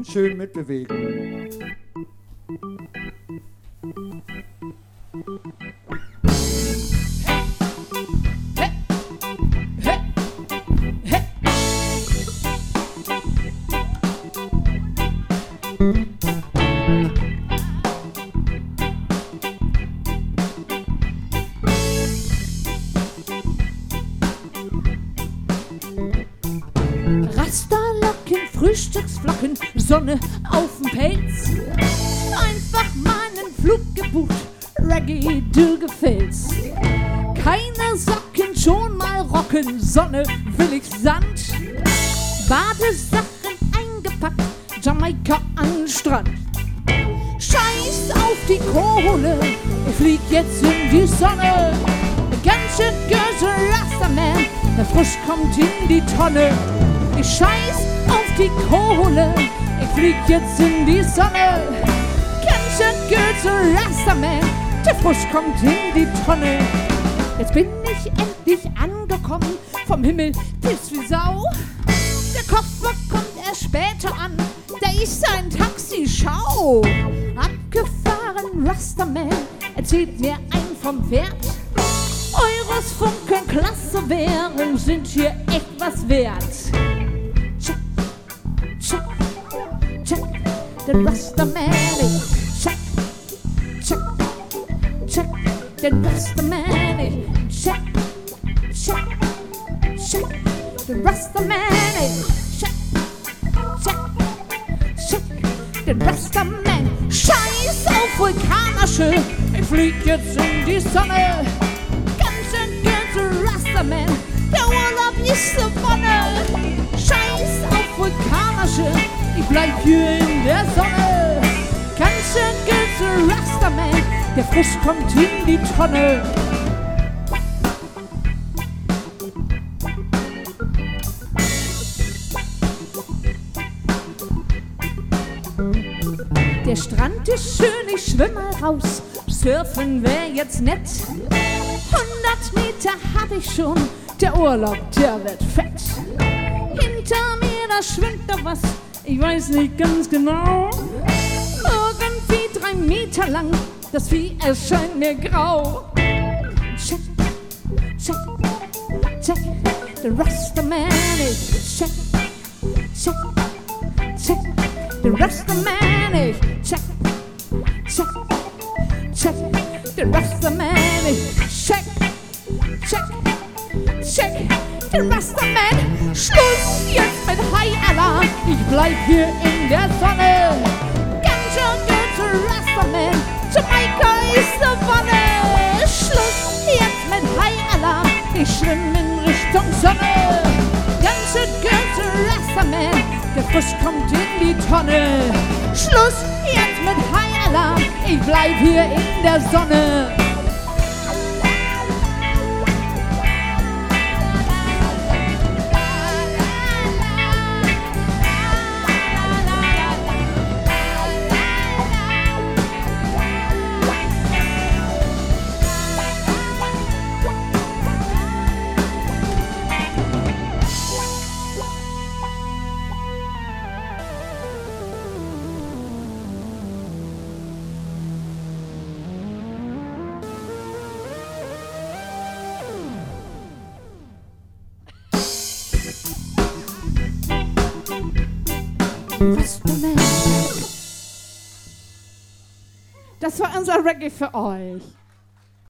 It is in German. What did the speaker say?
und schön mitbewegen. Rasterlocken, Frühstücksflocken, Sonne auf dem Pelz. Einfach mal einen Flug gebucht, Reggae, du gefällst. Keine Socken, schon mal rocken, Sonne, willig Sand. Badesachen eingepackt, Jamaika an Strand. Scheiß auf die Kohle, ich flieg jetzt in die Sonne. Ganz schön böse Rasterman, der Frisch kommt in die Tonne. Ich scheiß die Kohle, ich flieg jetzt in die Sonne. Schön böse Rasterman, der Frisch kommt in die Tonne. Jetzt bin ich endlich angekommen, vom Himmel bis wie Sau. Der Koffer kommt erst später an, da ist ein Taxi, schau. Abgefahren, Rasterman, erzählt mir ein vom Wert. Eures Funken klasse Währung sind hier echt was wert. Den Rasterman, ich check, check, check, den Rasterman, ich check, check, check, den Rasterman, ich check, check, check, den Rasterman. Scheiß auf Vulkanische, ich flieg jetzt in die Sonne. Ganz schön ganze Rasterman, der Urlaub ist so Wonne. Scheiß auf Vulkanische, ich bleib hier in der Sonne. Ganz schön ganze Rasterman, der frisch kommt in die Tonne. Der Strand ist schön, ich schwimm mal raus. Surfen wär jetzt nett. 100 Meter hab ich schon, der Urlaub, der wird fett. Da schwimmt da was, ich weiß nicht ganz genau. Irgendwie drei Meter lang, das Vieh erscheint mir grau. Check, check, check, der Rasterman ist check, check, check, der Rasterman ist check, check, check, der Rasterman ist der Rasterman. Schluss jetzt mit High Allah, ich bleib hier in der Sonne. Ganz schön guter Rasterman, Jamaika ist die Wonne. Schluss jetzt mit High Allah, ich schwimm in Richtung Sonne. Ganz schön guter Rasterman, der frisch kommt in die Tonne. Schluss jetzt mit High Allah, ich bleib hier in der Sonne. Das war unser Reggae für euch.